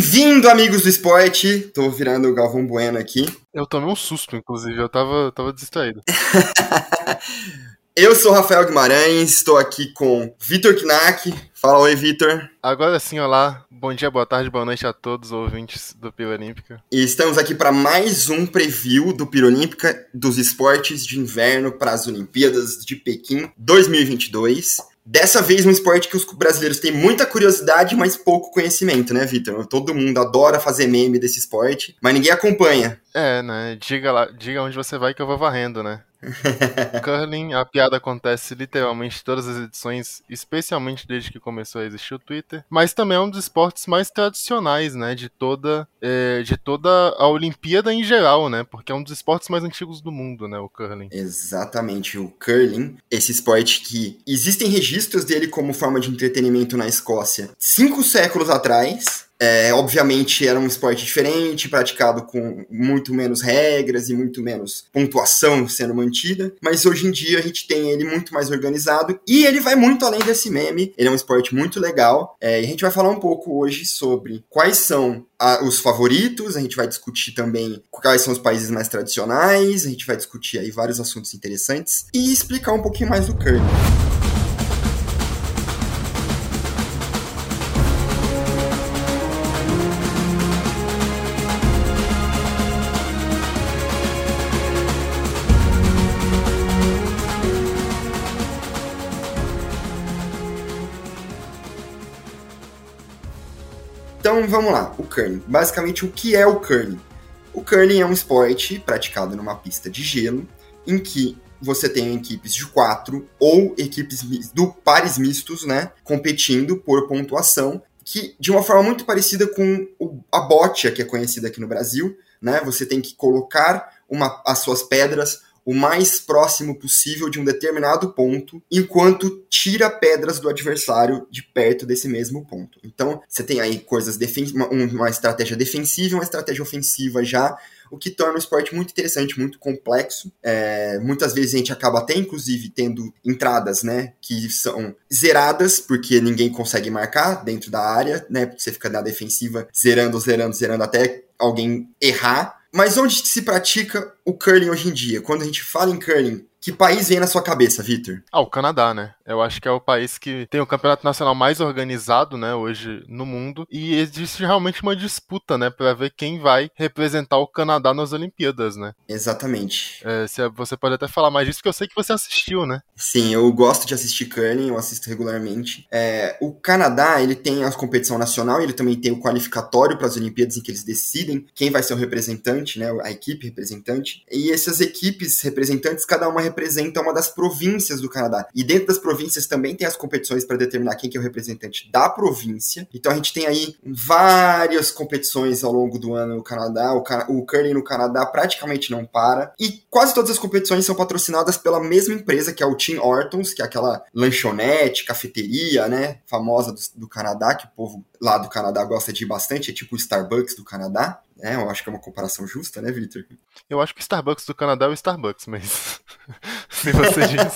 Bem-vindo, amigos do esporte. Tô virando o Galvão Bueno aqui. Eu tomei um susto, inclusive, eu tava, tava distraído. Eu sou Rafael Guimarães, estou aqui com Vitor Knack. Fala oi, Vitor. Agora sim, olá. Bom dia, boa tarde, boa noite a todos os ouvintes do Piro Olímpica. E estamos aqui para mais um preview do Piro Olímpica dos esportes de inverno para as Olimpíadas de Pequim 2022. Dessa vez um esporte que os brasileiros têm muita curiosidade, mas pouco conhecimento, né, Vitor? Todo mundo adora fazer meme desse esporte, mas ninguém acompanha. É, né? Diga lá, diga onde você vai que eu vou varrendo, né? Curling, a piada acontece literalmente todas as edições, especialmente desde que começou a existir o Twitter. Mas também é um dos esportes mais tradicionais, né? De toda, é, de toda a Olimpíada em geral, né? Porque é um dos esportes mais antigos do mundo, né? O curling. Exatamente, o curling, esse esporte que existem registros dele como forma de entretenimento na Escócia cinco séculos atrás. É, obviamente era um esporte diferente, praticado com muito menos regras e muito menos pontuação sendo mantida, mas hoje em dia a gente tem ele muito mais organizado e ele vai muito além desse meme. Ele é um esporte muito legal é, e a gente vai falar um pouco hoje sobre quais são a, os favoritos, a gente vai discutir também quais são os países mais tradicionais, a gente vai discutir aí vários assuntos interessantes e explicar um pouquinho mais do curling. Vamos lá, o curling. Basicamente, o que é o curling? O curling é um esporte praticado numa pista de gelo, em que você tem equipes de quatro ou equipes do pares mistos, né, competindo por pontuação, que de uma forma muito parecida com a bote, que é conhecida aqui no Brasil, né? Você tem que colocar uma, as suas pedras o mais próximo possível de um determinado ponto, enquanto tira pedras do adversário de perto desse mesmo ponto. Então, você tem aí coisas uma, uma estratégia defensiva uma estratégia ofensiva já o que torna o esporte muito interessante, muito complexo. É, muitas vezes a gente acaba até, inclusive, tendo entradas, né, que são zeradas, porque ninguém consegue marcar dentro da área, né, você fica na defensiva zerando, zerando, zerando até alguém errar. Mas onde se pratica o curling hoje em dia? Quando a gente fala em curling, que país vem na sua cabeça, Victor? Ah, o Canadá, né? Eu acho que é o país que tem o campeonato nacional mais organizado, né, hoje no mundo. E existe realmente uma disputa, né, para ver quem vai representar o Canadá nas Olimpíadas, né? Exatamente. É, você pode até falar mais disso, que eu sei que você assistiu, né? Sim, eu gosto de assistir curling, eu assisto regularmente. É, o Canadá, ele tem a competição nacional e ele também tem o qualificatório para as Olimpíadas em que eles decidem quem vai ser o representante, né, a equipe representante. E essas equipes representantes, cada uma representa uma das províncias do Canadá. E dentro das províncias também tem as competições para determinar quem que é o representante da província. Então a gente tem aí várias competições ao longo do ano no Canadá. O, o curling no Canadá praticamente não para. E quase todas as competições são patrocinadas pela mesma empresa, que é o Tim Hortons, que é aquela lanchonete, cafeteria, né, famosa do, do Canadá, que o povo lá do Canadá gosta de ir bastante, é tipo o Starbucks do Canadá. É, eu acho que é uma comparação justa, né, Victor? Eu acho que o Starbucks do Canadá é o Starbucks, mas. Se você diz.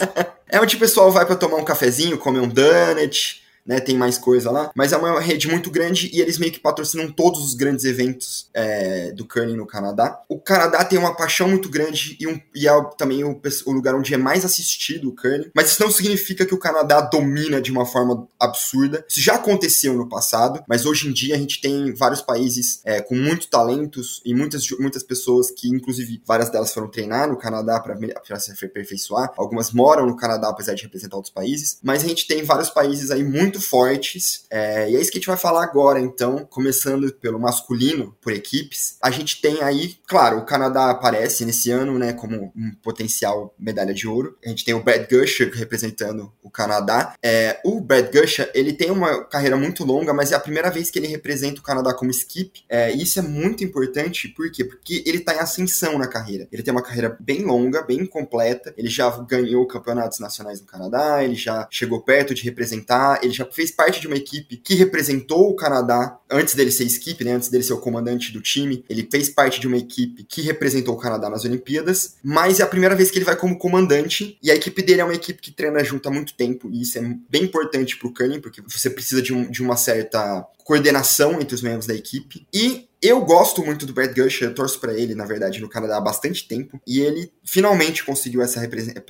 é onde o pessoal vai para tomar um cafezinho, comer um donut, né? Tem mais coisa lá. Mas é uma rede muito grande e eles meio que patrocinam todos os grandes eventos é, do curling no Canadá. O Canadá tem uma paixão muito grande e, um, e é também o, o, lugar onde é mais assistido o curling. Mas isso não significa que o Canadá domina de uma forma absurda. Isso já aconteceu no passado, mas hoje em dia a gente tem vários países é, com muitos talentos e muitas, muitas pessoas que, inclusive, várias delas foram treinar no Canadá para se aperfeiçoar. Algumas moram no Canadá, apesar de representar outros países. Mas a gente tem vários países aí muito muito fortes. É, e é isso que a gente vai falar agora, então, começando pelo masculino, por equipes. A gente tem aí, claro, o Canadá aparece nesse ano, né, como um potencial medalha de ouro. A gente tem o Brad Gusher representando o Canadá. É, o Brad Gusher, ele tem uma carreira muito longa, mas é a primeira vez que ele representa o Canadá como skip. É, e isso é muito importante, por quê? Porque ele está em ascensão na carreira. Ele tem uma carreira bem longa, bem completa. Ele já ganhou campeonatos nacionais no Canadá, ele já chegou perto de representar, ele já já fez parte de uma equipe que representou o Canadá antes dele ser skip, né, antes dele ser o comandante do time. Ele fez parte de uma equipe que representou o Canadá nas Olimpíadas, mas é a primeira vez que ele vai como comandante e a equipe dele é uma equipe que treina junto há muito tempo e isso é bem importante para o curling porque você precisa de, um, de uma certa coordenação entre os membros da equipe. E eu gosto muito do Brad Gusher, eu torço para ele, na verdade, no Canadá há bastante tempo, e ele finalmente conseguiu essa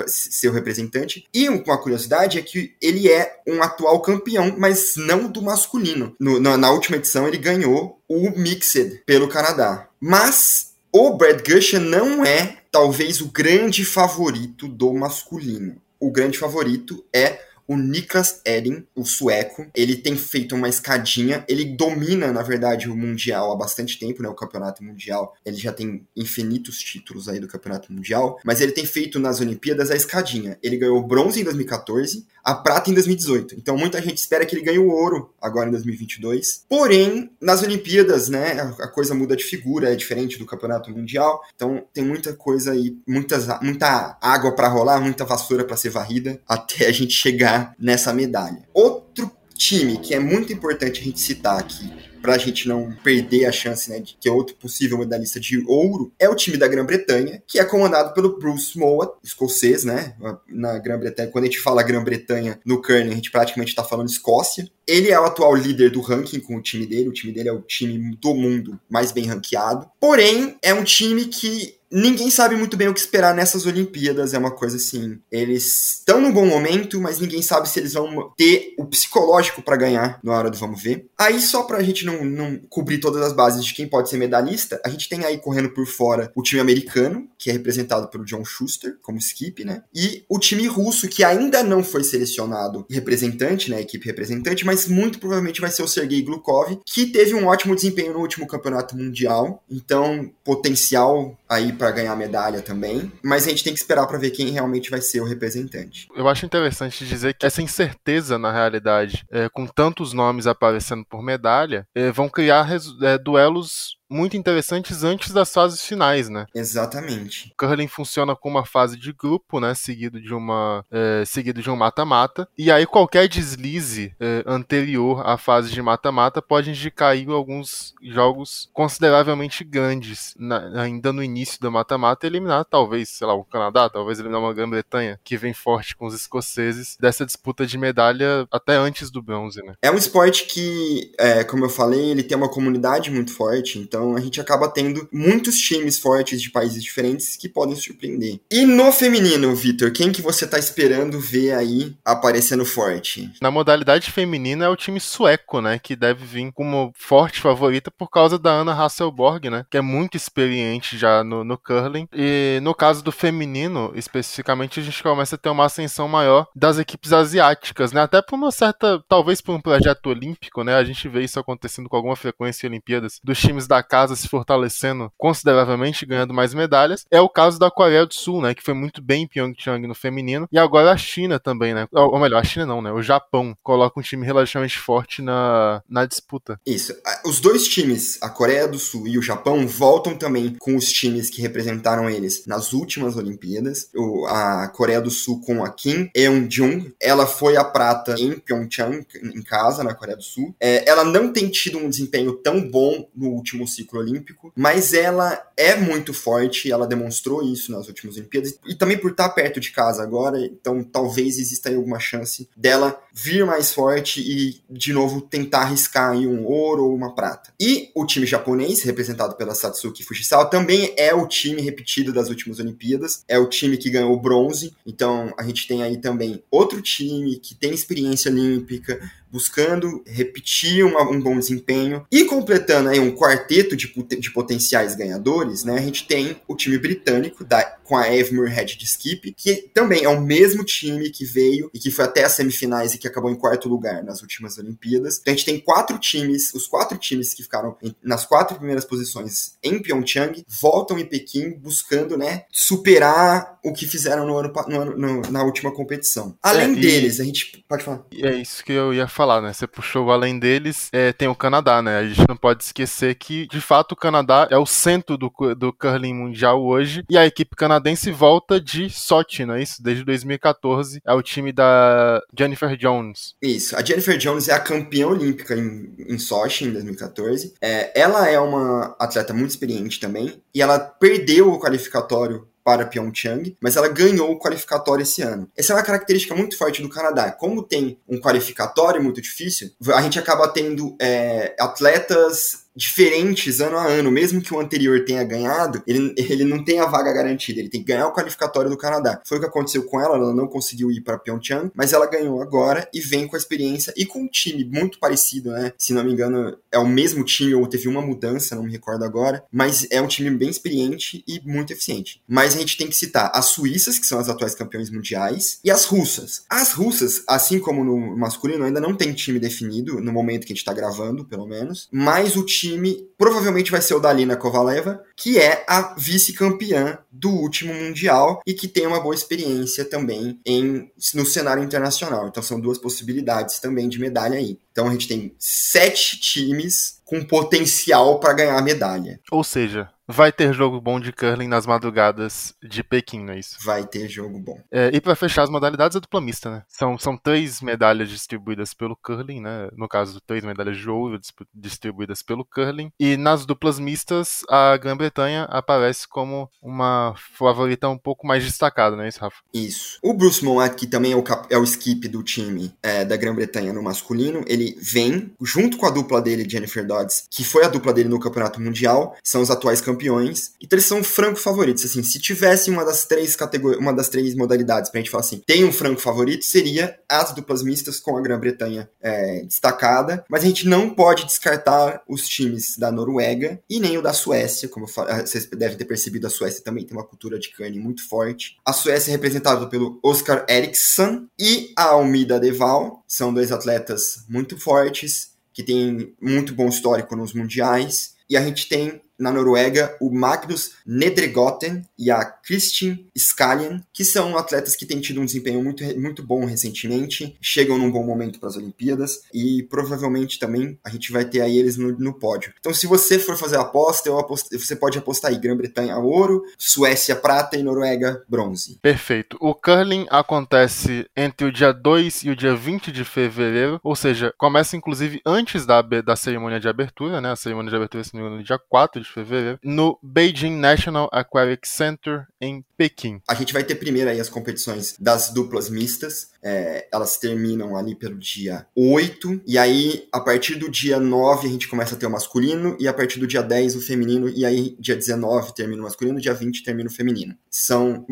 ser o representante. E uma curiosidade é que ele é um atual campeão, mas não do masculino. No, na, na última edição ele ganhou o Mixed pelo Canadá. Mas o Brad Gusher não é talvez o grande favorito do masculino. O grande favorito é o Niklas Edin, o sueco, ele tem feito uma escadinha, ele domina, na verdade, o Mundial há bastante tempo, né? O Campeonato Mundial. Ele já tem infinitos títulos aí do Campeonato Mundial, mas ele tem feito nas Olimpíadas a escadinha. Ele ganhou bronze em 2014, a prata em 2018. Então muita gente espera que ele ganhe o ouro agora em 2022. Porém, nas Olimpíadas, né, a coisa muda de figura, é diferente do Campeonato Mundial. Então tem muita coisa aí, muitas, muita água para rolar, muita vassoura para ser varrida até a gente chegar nessa medalha. Outro time que é muito importante a gente citar aqui para a gente não perder a chance né, de que outro possível medalhista de ouro, é o time da Grã-Bretanha, que é comandado pelo Bruce Mowat, escocês, né? Na Grã-Bretanha, quando a gente fala Grã-Bretanha no curling, a gente praticamente está falando Escócia. Ele é o atual líder do ranking com o time dele, o time dele é o time do mundo mais bem ranqueado. Porém, é um time que ninguém sabe muito bem o que esperar nessas Olimpíadas. É uma coisa assim. Eles estão num bom momento, mas ninguém sabe se eles vão ter o psicológico para ganhar na hora do vamos ver. Aí, só pra gente não, não cobrir todas as bases de quem pode ser medalhista, a gente tem aí correndo por fora o time americano, que é representado pelo John Schuster, como skip, né? E o time russo, que ainda não foi selecionado representante, né? Equipe representante, mas muito provavelmente vai ser o Sergei Glukov, que teve um ótimo desempenho no último campeonato mundial. Então, potencial aí para ganhar medalha também, mas a gente tem que esperar para ver quem realmente vai ser o representante. Eu acho interessante dizer que essa incerteza na realidade, é, com tantos nomes aparecendo por medalha, é, vão criar é, duelos muito interessantes antes das fases finais, né? Exatamente. O curling funciona com uma fase de grupo, né? Seguido de uma é, seguido de um mata-mata. E aí qualquer deslize é, anterior à fase de mata-mata pode indicar aí alguns jogos consideravelmente grandes na, ainda no início do mata-mata, eliminar talvez, sei lá, o Canadá, talvez eliminar uma Grã-Bretanha que vem forte com os escoceses dessa disputa de medalha até antes do bronze, né? É um esporte que, é, como eu falei, ele tem uma comunidade muito forte. Então então a gente acaba tendo muitos times fortes de países diferentes que podem surpreender. E no feminino, Vitor, quem que você tá esperando ver aí aparecendo forte? Na modalidade feminina é o time sueco, né, que deve vir como forte favorita por causa da Ana Hasselborg, né, que é muito experiente já no, no curling. E no caso do feminino, especificamente, a gente começa a ter uma ascensão maior das equipes asiáticas, né, até por uma certa, talvez por um projeto olímpico, né, a gente vê isso acontecendo com alguma frequência em Olimpíadas, dos times da casa se fortalecendo consideravelmente, ganhando mais medalhas. É o caso da Coreia do Sul, né, que foi muito bem em Pyeongchang no feminino, e agora a China também, né? Ou melhor, a China não, né? O Japão coloca um time relativamente forte na, na disputa. Isso. Os dois times, a Coreia do Sul e o Japão, voltam também com os times que representaram eles nas últimas Olimpíadas. O, a Coreia do Sul com a Kim Eun-jung, ela foi a prata em Pyeongchang, em casa, na Coreia do Sul. É, ela não tem tido um desempenho tão bom no último ciclo olímpico, mas ela é muito forte, ela demonstrou isso nas últimas Olimpíadas, e também por estar perto de casa agora, então talvez exista aí alguma chance dela vir mais forte e, de novo, tentar arriscar aí um ouro ou uma prata. E o time japonês, representado pela Satsuki Fujisawa, também é o time repetido das últimas Olimpíadas, é o time que ganhou o bronze, então a gente tem aí também outro time que tem experiência olímpica, buscando repetir uma, um bom desempenho e completando aí um quarteto de, de potenciais ganhadores, né? A gente tem o time britânico da, com a Eve Head de skip, que também é o mesmo time que veio e que foi até as semifinais e que acabou em quarto lugar nas últimas Olimpíadas. Então a gente tem quatro times, os quatro times que ficaram em, nas quatro primeiras posições em Pyeongchang voltam em Pequim buscando, né, superar o que fizeram no ano, no ano no, na última competição. Além é, deles, a gente pode falar. É isso que eu ia falar falar, né? Você puxou além deles, é, tem o Canadá, né? A gente não pode esquecer que, de fato, o Canadá é o centro do, do curling mundial hoje e a equipe canadense volta de Sochi, não é isso? Desde 2014 é o time da Jennifer Jones. Isso, a Jennifer Jones é a campeã olímpica em, em Sochi em 2014. É, ela é uma atleta muito experiente também e ela perdeu o qualificatório para Pyeongchang, mas ela ganhou o qualificatório esse ano. Essa é uma característica muito forte do Canadá. Como tem um qualificatório muito difícil, a gente acaba tendo é, atletas diferentes ano a ano, mesmo que o anterior tenha ganhado, ele, ele não tem a vaga garantida, ele tem que ganhar o qualificatório do Canadá. Foi o que aconteceu com ela, ela não conseguiu ir para Pyeongchang, mas ela ganhou agora e vem com a experiência e com um time muito parecido, né? Se não me engano, é o mesmo time ou teve uma mudança, não me recordo agora, mas é um time bem experiente e muito eficiente. Mas a gente tem que citar as suíças, que são as atuais campeões mundiais, e as russas. As russas, assim como no masculino, ainda não tem time definido, no momento que a gente está gravando, pelo menos, mas o time time provavelmente vai ser o da Alina Kovaleva, que é a vice-campeã do último Mundial e que tem uma boa experiência também em, no cenário internacional. Então são duas possibilidades também de medalha aí. Então a gente tem sete times com potencial para ganhar medalha. Ou seja, vai ter jogo bom de curling nas madrugadas de Pequim, não é isso? Vai ter jogo bom. É, e para fechar as modalidades, a dupla mista, né? São, são três medalhas distribuídas pelo curling, né? No caso, três medalhas de ouro distribuídas pelo curling. E nas duplas mistas, a Grã-Bretanha aparece como uma favorita um pouco mais destacada, não é isso, Rafa? Isso. O Bruce Moat, que também é o, é o skip do time é, da Grã-Bretanha no masculino, ele vem junto com a dupla dele, Jennifer Dodds, que foi a dupla dele no Campeonato Mundial, são os atuais campeões campeões. Então eles são franco favoritos. Assim, se tivesse uma das três categorias, uma das três modalidades pra gente falar assim, tem um franco favorito, seria as duplas mistas com a Grã-Bretanha é, destacada. Mas a gente não pode descartar os times da Noruega e nem o da Suécia, como ah, vocês devem ter percebido, a Suécia também tem uma cultura de cane muito forte. A Suécia é representada pelo Oscar Eriksson e a Almida Deval, são dois atletas muito fortes que têm muito bom histórico nos mundiais. E a gente tem na Noruega, o Magnus Nedregotten e a Kristin Skalien, que são atletas que têm tido um desempenho muito, muito bom recentemente, chegam num bom momento para as Olimpíadas e provavelmente também a gente vai ter aí eles no, no pódio. Então, se você for fazer a aposta, aposto, você pode apostar aí Grã-Bretanha ouro, Suécia prata e Noruega bronze. Perfeito. O curling acontece entre o dia 2 e o dia 20 de fevereiro, ou seja, começa inclusive antes da, da cerimônia de abertura, né? A cerimônia de abertura, se engano, no dia 4 de fevereiro, no Beijing National Aquatic Center, em Pequim. A gente vai ter primeiro aí as competições das duplas mistas, é, elas terminam ali pelo dia 8, e aí a partir do dia 9 a gente começa a ter o masculino, e a partir do dia 10 o feminino, e aí dia 19 termina o masculino, dia 20 termina o feminino. São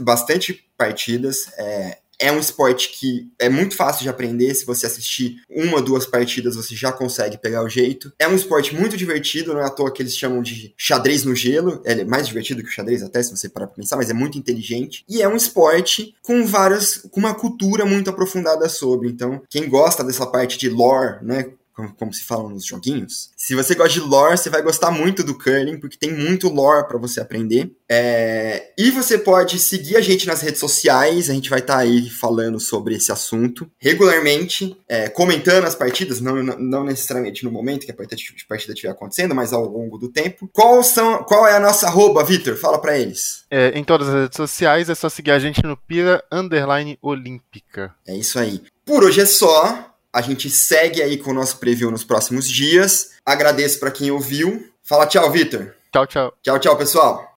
bastante partidas, é, é um esporte que é muito fácil de aprender. Se você assistir uma ou duas partidas, você já consegue pegar o jeito. É um esporte muito divertido, não é à toa que eles chamam de xadrez no gelo. É mais divertido que o xadrez, até se você parar pra pensar, mas é muito inteligente. E é um esporte com várias. com uma cultura muito aprofundada sobre. Então, quem gosta dessa parte de lore, né? Como, como, se fala nos joguinhos. Se você gosta de lore, você vai gostar muito do curling, porque tem muito lore para você aprender. É... E você pode seguir a gente nas redes sociais, a gente vai estar tá aí falando sobre esse assunto regularmente, é, comentando as partidas, não, não necessariamente no momento que a partida estiver acontecendo, mas ao longo do tempo. Qual, são, qual é a nossa arroba, Vitor? Fala para eles. É, em todas as redes sociais é só seguir a gente no Pira Underline Olímpica. É isso aí. Por hoje é só. A gente segue aí com o nosso preview nos próximos dias. Agradeço para quem ouviu. Fala tchau, Vitor. Tchau, tchau. Tchau, tchau, pessoal.